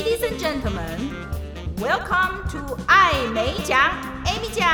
Ladies and gentlemen, welcome to 艾美奖，Amy 奖。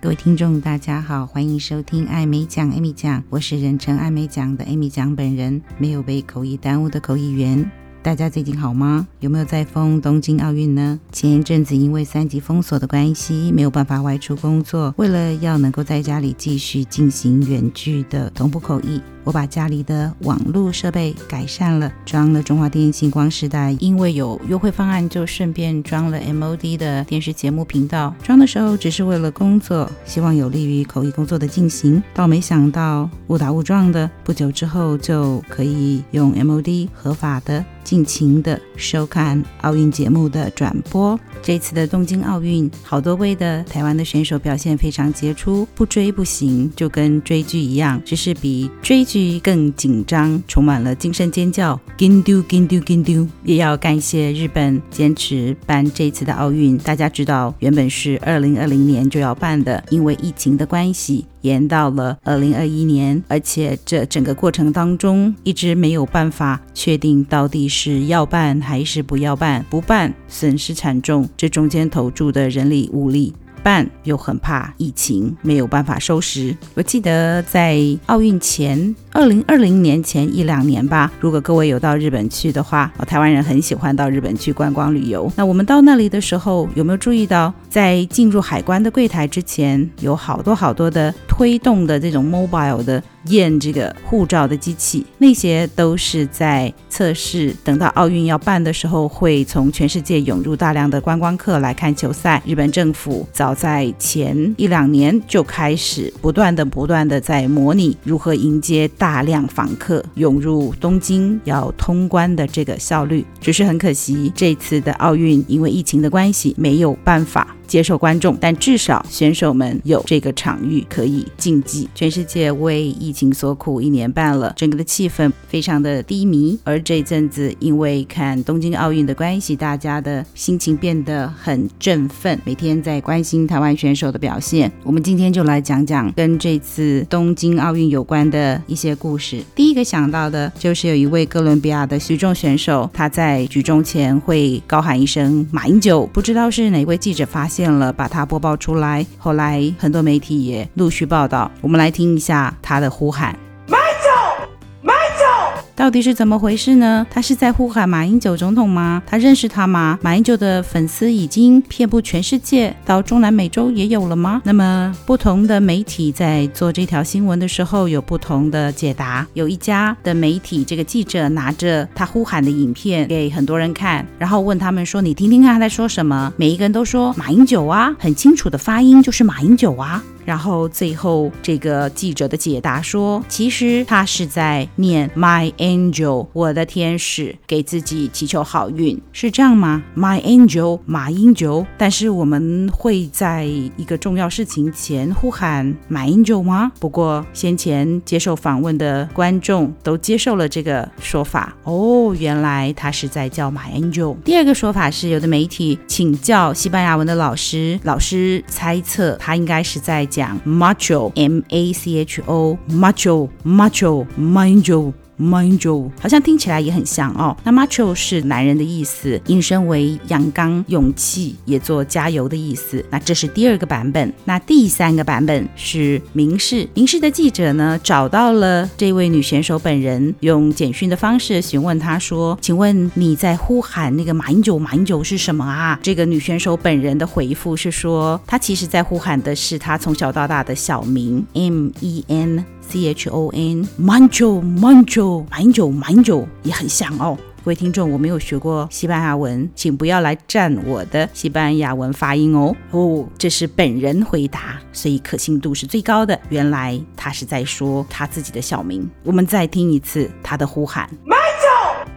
各位听众，大家好，欢迎收听艾美奖，Amy 奖，我是人称艾美奖的 Amy 奖本人，没有被口译耽误的口译员。大家最近好吗？有没有在封东京奥运呢？前一阵子因为三级封锁的关系，没有办法外出工作，为了要能够在家里继续进行远距的同步口译。我把家里的网络设备改善了，装了中华电信光时代，因为有优惠方案，就顺便装了 MOD 的电视节目频道。装的时候只是为了工作，希望有利于口译工作的进行。倒没想到误打误撞的，不久之后就可以用 MOD 合法的尽情的收看奥运节目的转播。这次的东京奥运，好多位的台湾的选手表现非常杰出，不追不行，就跟追剧一样，只是比追剧。剧更紧张，充满了惊声尖叫，紧张紧张紧张！也要感谢日本坚持办这次的奥运。大家知道，原本是二零二零年就要办的，因为疫情的关系，延到了二零二一年。而且这整个过程当中，一直没有办法确定到底是要办还是不要办。不办，损失惨重，这中间投注的人力物力。办又很怕疫情没有办法收拾。我记得在奥运前，二零二零年前一两年吧。如果各位有到日本去的话，台湾人很喜欢到日本去观光旅游。那我们到那里的时候，有没有注意到，在进入海关的柜台之前，有好多好多的推动的这种 mobile 的。验这个护照的机器，那些都是在测试。等到奥运要办的时候，会从全世界涌入大量的观光客来看球赛。日本政府早在前一两年就开始不断的、不断的在模拟如何迎接大量访客涌入东京要通关的这个效率。只是很可惜，这次的奥运因为疫情的关系，没有办法。接受观众，但至少选手们有这个场域可以竞技。全世界为疫情所苦一年半了，整个的气氛非常的低迷。而这阵子因为看东京奥运的关系，大家的心情变得很振奋，每天在关心台湾选手的表现。我们今天就来讲讲跟这次东京奥运有关的一些故事。第一个想到的就是有一位哥伦比亚的举重选手，他在举重前会高喊一声“马英九”，不知道是哪位记者发现。了，把它播报出来。后来很多媒体也陆续报道。我们来听一下他的呼喊。到底是怎么回事呢？他是在呼喊马英九总统吗？他认识他吗？马英九的粉丝已经遍布全世界，到中南美洲也有了吗？那么不同的媒体在做这条新闻的时候有不同的解答。有一家的媒体，这个记者拿着他呼喊的影片给很多人看，然后问他们说：“你听听看他在说什么？”每一个人都说：“马英九啊，很清楚的发音就是马英九啊。”然后最后这个记者的解答说，其实他是在念 My Angel，我的天使，给自己祈求好运，是这样吗？My Angel，马英九。但是我们会在一个重要事情前呼喊 “my angel” 吗？不过先前接受访问的观众都接受了这个说法。哦，原来他是在叫 “my angel”。第二个说法是，有的媒体请教西班牙文的老师，老师猜测他应该是在。讲 macho，m a c h o，macho，macho，马英九。Macho 好像听起来也很像哦。那 Macho 是男人的意思，引申为阳刚、勇气，也做加油的意思。那这是第二个版本。那第三个版本是民视，民视的记者呢找到了这位女选手本人，用简讯的方式询问她说：“请问你在呼喊那个马英九，马英九是什么啊？”这个女选手本人的回复是说，她其实在呼喊的是她从小到大的小名 M E N。C H O N Manjo Manjo Manjo Manjo 也很像哦。各位听众，我没有学过西班牙文，请不要来占我的西班牙文发音哦。哦，这是本人回答，所以可信度是最高的。原来他是在说他自己的小名。我们再听一次他的呼喊。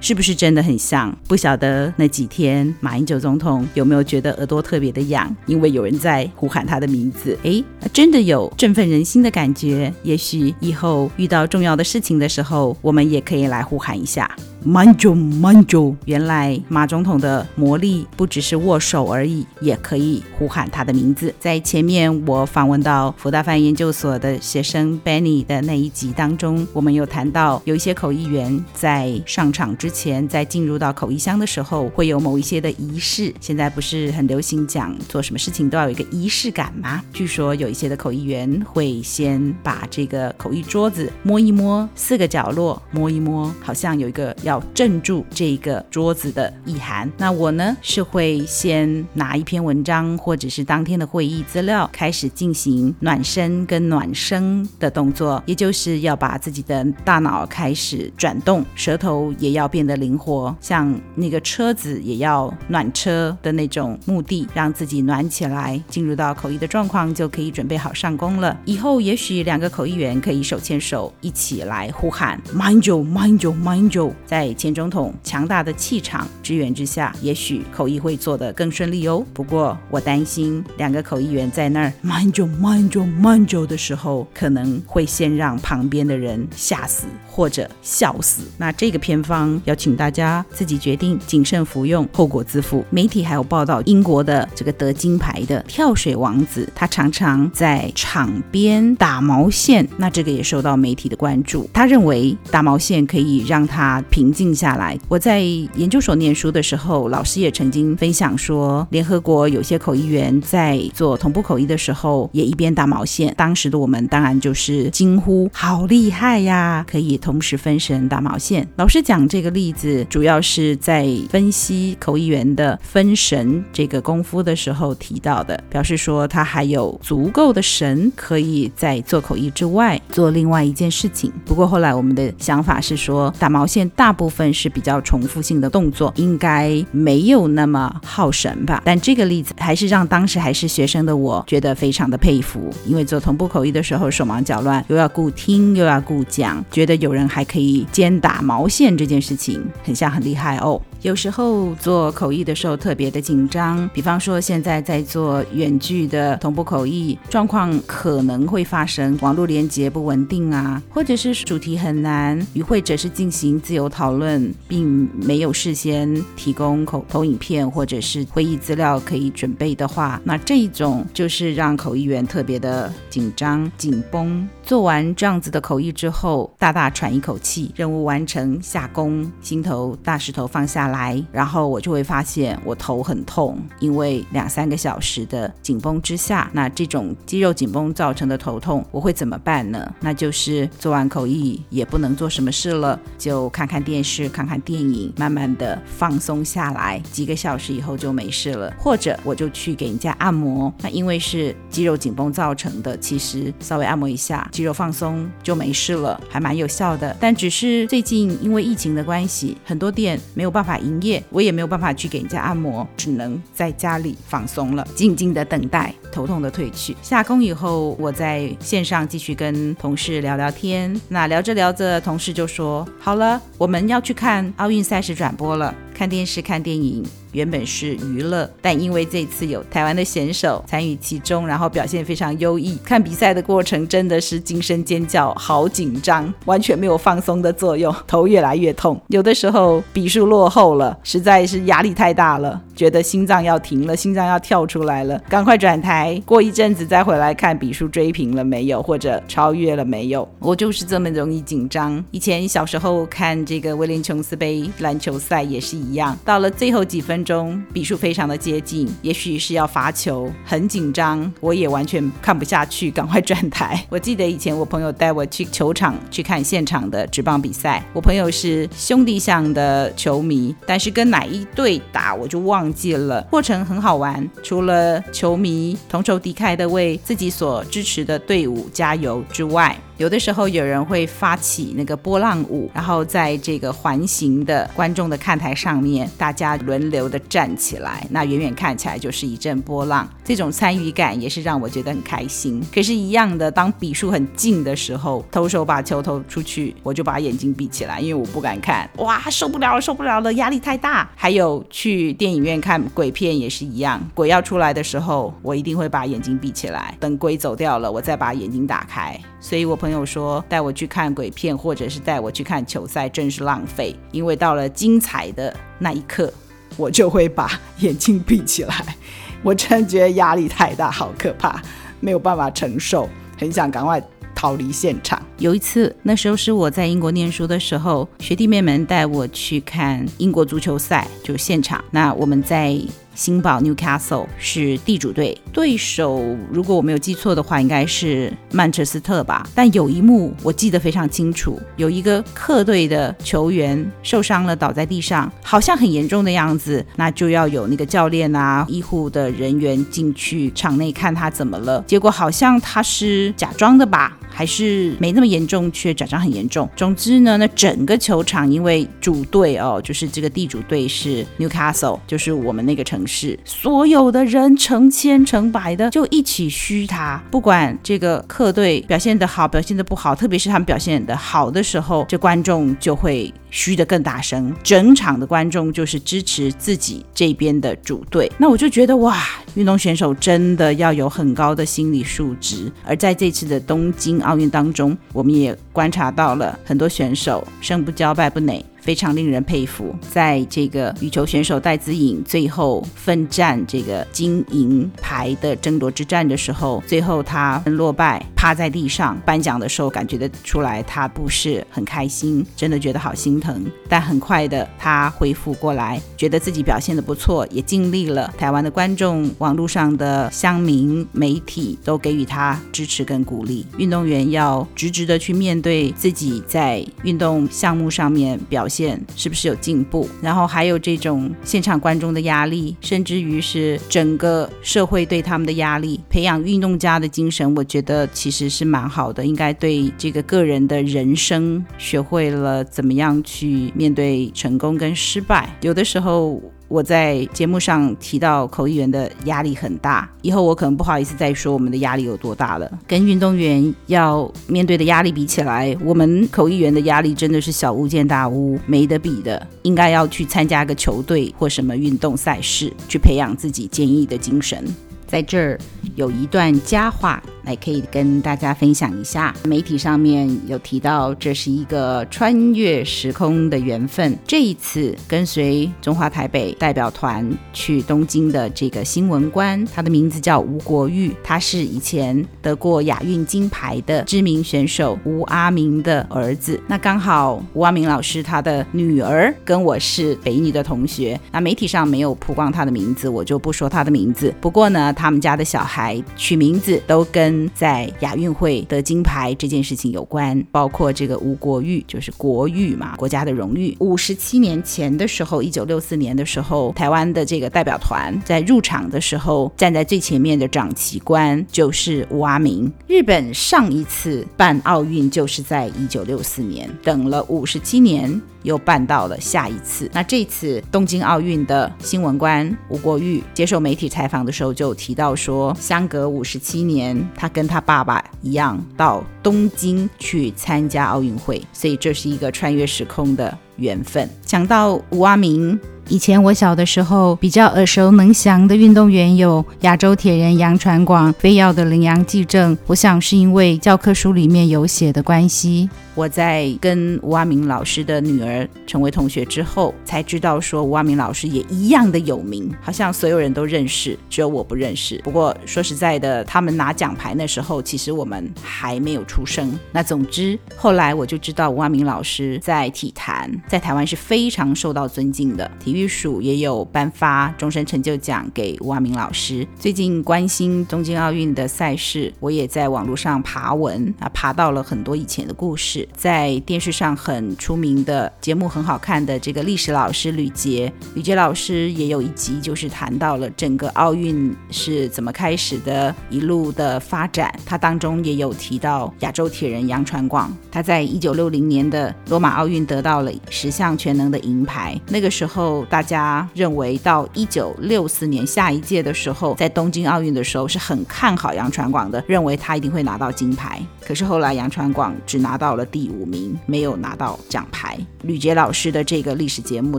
是不是真的很像？不晓得那几天马英九总统有没有觉得耳朵特别的痒，因为有人在呼喊他的名字。诶，真的有振奋人心的感觉。也许以后遇到重要的事情的时候，我们也可以来呼喊一下。慢久慢久。原来马总统的魔力不只是握手而已，也可以呼喊他的名字。在前面我访问到福大范研究所的学生 Benny 的那一集当中，我们有谈到有一些口译员在上场之前，在进入到口译箱的时候，会有某一些的仪式。现在不是很流行讲做什么事情都要有一个仪式感吗？据说有一些的口译员会先把这个口译桌子摸一摸，四个角落摸一摸，好像有一个要要镇住这个桌子的意涵。那我呢，是会先拿一篇文章或者是当天的会议资料，开始进行暖身跟暖声的动作，也就是要把自己的大脑开始转动，舌头也要变得灵活，像那个车子也要暖车的那种目的，让自己暖起来，进入到口译的状况，就可以准备好上工了。以后也许两个口译员可以手牵手一起来呼喊 “mind you, mind you, mind you”，在在前总统强大的气场支援之下，也许口译会做得更顺利哦。不过我担心两个口译员在那儿 “Manjo Manjo Manjo” 的时候，可能会先让旁边的人吓死或者笑死。那这个偏方要请大家自己决定，谨慎服用，后果自负。媒体还有报道，英国的这个得金牌的跳水王子，他常常在场边打毛线，那这个也受到媒体的关注。他认为打毛线可以让他平静下来。我在研究所念书的时候，老师也曾经分享说，联合国有些口译员在做同步口译的时候，也一边打毛线。当时的我们当然就是惊呼：“好厉害呀！可以同时分神打毛线。”老师讲这个例子，主要是在分析口译员的分神这个功夫的时候提到的，表示说他还有足够的神，可以在做口译之外做另外一件事情。不过后来我们的想法是说，打毛线大部分是比较重复性的动作，应该没有那么耗神吧。但这个例子还是让当时还是学生的我觉得非常的佩服，因为做同步口译的时候手忙脚乱，又要顾听又要顾讲，觉得有人还可以兼打毛线这件事情，很像很厉害哦。有时候做口译的时候特别的紧张，比方说现在在做远距的同步口译，状况可能会发生网络连接不稳定啊，或者是主题很难，与会者是进行自由讨论，并没有事先提供口头影片或者是会议资料可以准备的话，那这一种就是让口译员特别的紧张紧绷。做完这样子的口译之后，大大喘一口气，任务完成，下工，心头大石头放下来，然后我就会发现我头很痛，因为两三个小时的紧绷之下，那这种肌肉紧绷造成的头痛，我会怎么办呢？那就是做完口译也不能做什么事了，就看看电视，看看电影，慢慢的放松下来，几个小时以后就没事了。或者我就去给人家按摩，那因为是肌肉紧绷造成的，其实稍微按摩一下，肌肉放松就没事了，还蛮有效的。但只是最近因为疫情的关系，很多店没有办法营业，我也没有办法去给人家按摩，只能在家里放松了，静静的等待头痛的退去。下工以后，我在线上继续跟同事聊聊天。那聊着聊着，同事就说：“好了，我们要去看奥运赛事转播了，看电视看电影。”原本是娱乐，但因为这次有台湾的选手参与其中，然后表现非常优异，看比赛的过程真的是惊声尖叫，好紧张，完全没有放松的作用，头越来越痛。有的时候比数落后了，实在是压力太大了，觉得心脏要停了，心脏要跳出来了，赶快转台，过一阵子再回来看比数追平了没有，或者超越了没有。我就是这么容易紧张。以前小时候看这个威廉琼斯杯篮球赛也是一样，到了最后几分。钟比数非常的接近，也许是要罚球，很紧张，我也完全看不下去，赶快转台。我记得以前我朋友带我去球场去看现场的职棒比赛，我朋友是兄弟象的球迷，但是跟哪一队打我就忘记了。过程很好玩，除了球迷同仇敌忾的为自己所支持的队伍加油之外，有的时候有人会发起那个波浪舞，然后在这个环形的观众的看台上面，大家轮流的站起来，那远远看起来就是一阵波浪。这种参与感也是让我觉得很开心。可是，一样的，当比数很近的时候，投手把球投出去，我就把眼睛闭起来，因为我不敢看。哇，受不了了，受不了了，压力太大。还有去电影院看鬼片也是一样，鬼要出来的时候，我一定会把眼睛闭起来，等鬼走掉了，我再把眼睛打开。所以我朋朋友说带我去看鬼片，或者是带我去看球赛，真是浪费。因为到了精彩的那一刻，我就会把眼睛闭起来。我真的觉得压力太大，好可怕，没有办法承受，很想赶快逃离现场。有一次，那时候是我在英国念书的时候，学弟妹们带我去看英国足球赛，就现场。那我们在。新堡 Newcastle 是地主队，对手如果我没有记错的话，应该是曼彻斯特吧。但有一幕我记得非常清楚，有一个客队的球员受伤了，倒在地上，好像很严重的样子。那就要有那个教练啊、医护的人员进去场内看他怎么了。结果好像他是假装的吧，还是没那么严重，却假装很严重。总之呢，那整个球场因为主队哦，就是这个地主队是 Newcastle，就是我们那个城市。所有的人成千成百的就一起嘘他，不管这个客队表现的好，表现的不好，特别是他们表现的好的时候，这观众就会嘘的更大声。整场的观众就是支持自己这边的主队。那我就觉得哇，运动选手真的要有很高的心理素质。而在这次的东京奥运当中，我们也观察到了很多选手胜不骄败不馁。非常令人佩服，在这个羽球选手戴资颖最后奋战这个金银牌的争夺之战的时候，最后他落败，趴在地上颁奖的时候，感觉得出来他不是很开心，真的觉得好心疼。但很快的他恢复过来，觉得自己表现的不错，也尽力了。台湾的观众、网络上的乡民、媒体都给予他支持跟鼓励。运动员要直直的去面对自己在运动项目上面表现。是不是有进步？然后还有这种现场观众的压力，甚至于是整个社会对他们的压力，培养运动家的精神，我觉得其实是蛮好的。应该对这个个人的人生学会了怎么样去面对成功跟失败，有的时候。我在节目上提到口译员的压力很大，以后我可能不好意思再说我们的压力有多大了。跟运动员要面对的压力比起来，我们口译员的压力真的是小巫见大巫，没得比的。应该要去参加个球队或什么运动赛事，去培养自己坚毅的精神。在这儿有一段佳话。来可以跟大家分享一下，媒体上面有提到这是一个穿越时空的缘分。这一次跟随中华台北代表团去东京的这个新闻官，他的名字叫吴国玉，他是以前得过亚运金牌的知名选手吴阿明的儿子。那刚好吴阿明老师他的女儿跟我是北女的同学，那媒体上没有曝光他的名字，我就不说他的名字。不过呢，他们家的小孩取名字都跟在亚运会得金牌这件事情有关，包括这个吴国玉，就是国玉嘛，国家的荣誉。五十七年前的时候，一九六四年的时候，台湾的这个代表团在入场的时候，站在最前面的掌旗官就是吴阿明。日本上一次办奥运就是在一九六四年，等了五十七年。又办到了下一次。那这次东京奥运的新闻官吴国玉接受媒体采访的时候，就提到说，相隔五十七年，他跟他爸爸一样到东京去参加奥运会，所以这是一个穿越时空的缘分。讲到吴阿明。以前我小的时候比较耳熟能详的运动员有亚洲铁人杨传广、飞跃的麟洋纪正。我想是因为教科书里面有写的关系。我在跟吴阿明老师的女儿成为同学之后，才知道说吴阿明老师也一样的有名，好像所有人都认识，只有我不认识。不过说实在的，他们拿奖牌那时候，其实我们还没有出生。那总之后来我就知道吴阿明老师在体坛在台湾是非常受到尊敬的，体育。育署也有颁发终身成就奖给吴阿明老师。最近关心东京奥运的赛事，我也在网络上爬文啊，爬到了很多以前的故事。在电视上很出名的节目，很好看的这个历史老师吕捷，吕捷老师也有一集，就是谈到了整个奥运是怎么开始的，一路的发展。他当中也有提到亚洲铁人杨传广，他在一九六零年的罗马奥运得到了十项全能的银牌，那个时候。大家认为到一九六四年下一届的时候，在东京奥运的时候是很看好杨传广的，认为他一定会拿到金牌。可是后来杨传广只拿到了第五名，没有拿到奖牌。吕杰老师的这个历史节目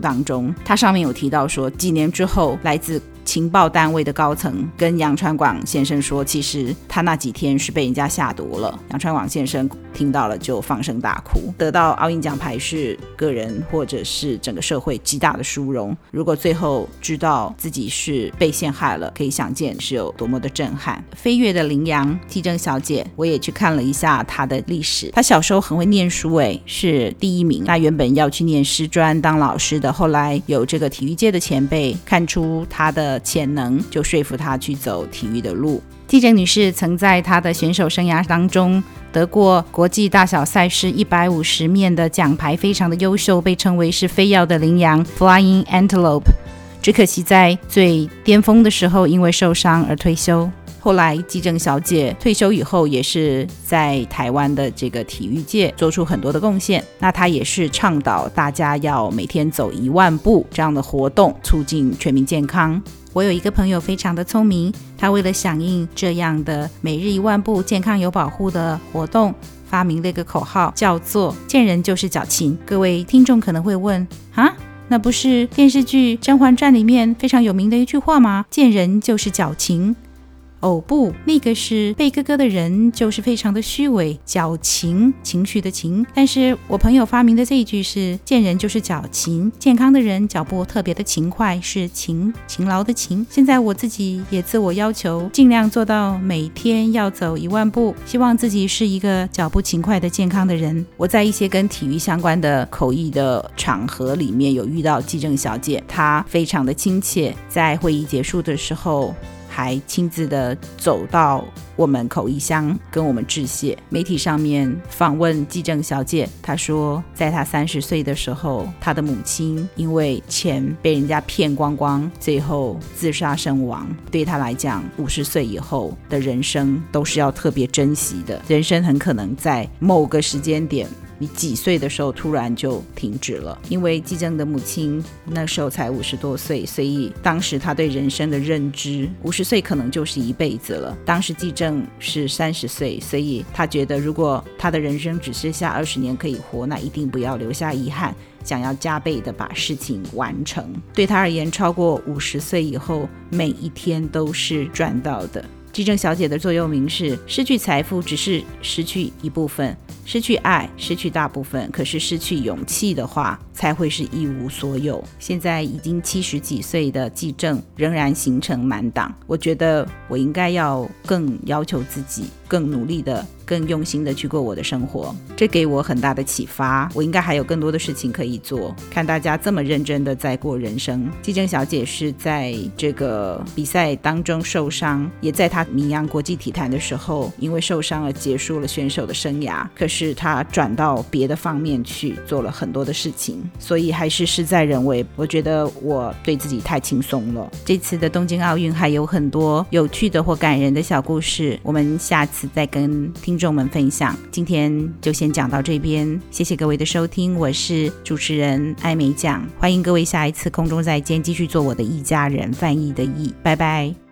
当中，他上面有提到说，几年之后，来自情报单位的高层跟杨传广先生说，其实他那几天是被人家下毒了。杨传广先生听到了就放声大哭。得到奥运奖牌是个人或者是整个社会极大的殊荣。如果最后知道自己是被陷害了，可以想见是有多么的震撼。飞跃的羚羊，纪政小姐，我也去看了一下她的历史。她小时候很会念书，诶，是第一名。她原本要去念师专当老师的，后来有这个体育界的前辈看出她的潜能，就说服她去走体育的路。纪正女士曾在她的选手生涯当中得过国际大小赛事一百五十面的奖牌，非常的优秀，被称为是飞耀的羚羊 （Flying Antelope）。只可惜在最巅峰的时候因为受伤而退休。后来纪正小姐退休以后，也是在台湾的这个体育界做出很多的贡献。那她也是倡导大家要每天走一万步这样的活动，促进全民健康。我有一个朋友非常的聪明，他为了响应这样的每日一万步健康有保护的活动，发明了一个口号，叫做“见人就是矫情”。各位听众可能会问啊，那不是电视剧《甄嬛传》里面非常有名的一句话吗？“见人就是矫情”。哦不，那个是被哥哥的人，就是非常的虚伪、矫情、情绪的情。但是我朋友发明的这一句是“见人就是矫情”，健康的人脚步特别的勤快，是勤勤劳的勤。现在我自己也自我要求，尽量做到每天要走一万步，希望自己是一个脚步勤快的健康的人。我在一些跟体育相关的口译的场合里面有遇到纪政小姐，她非常的亲切，在会议结束的时候。还亲自的走到我们口译箱跟我们致谢。媒体上面访问纪政小姐，她说，在她三十岁的时候，她的母亲因为钱被人家骗光光，最后自杀身亡。对她来讲，五十岁以后的人生都是要特别珍惜的。人生很可能在某个时间点。你几岁的时候突然就停止了？因为纪政的母亲那时候才五十多岁，所以当时他对人生的认知，五十岁可能就是一辈子了。当时纪政是三十岁，所以他觉得如果他的人生只剩下二十年可以活，那一定不要留下遗憾，想要加倍的把事情完成。对他而言，超过五十岁以后，每一天都是赚到的。纪政小姐的座右铭是：失去财富只是失去一部分，失去爱失去大部分，可是失去勇气的话，才会是一无所有。现在已经七十几岁的纪政仍然行程满档，我觉得我应该要更要求自己，更努力的。更用心的去过我的生活，这给我很大的启发。我应该还有更多的事情可以做。看大家这么认真的在过人生。纪政小姐是在这个比赛当中受伤，也在她名扬国际体坛的时候，因为受伤而结束了选手的生涯。可是她转到别的方面去做了很多的事情，所以还是事在人为。我觉得我对自己太轻松了。这次的东京奥运还有很多有趣的或感人的小故事，我们下次再跟听众。们分享，今天就先讲到这边，谢谢各位的收听，我是主持人艾美酱，欢迎各位下一次空中再见，继续做我的一家人翻译的译，拜拜。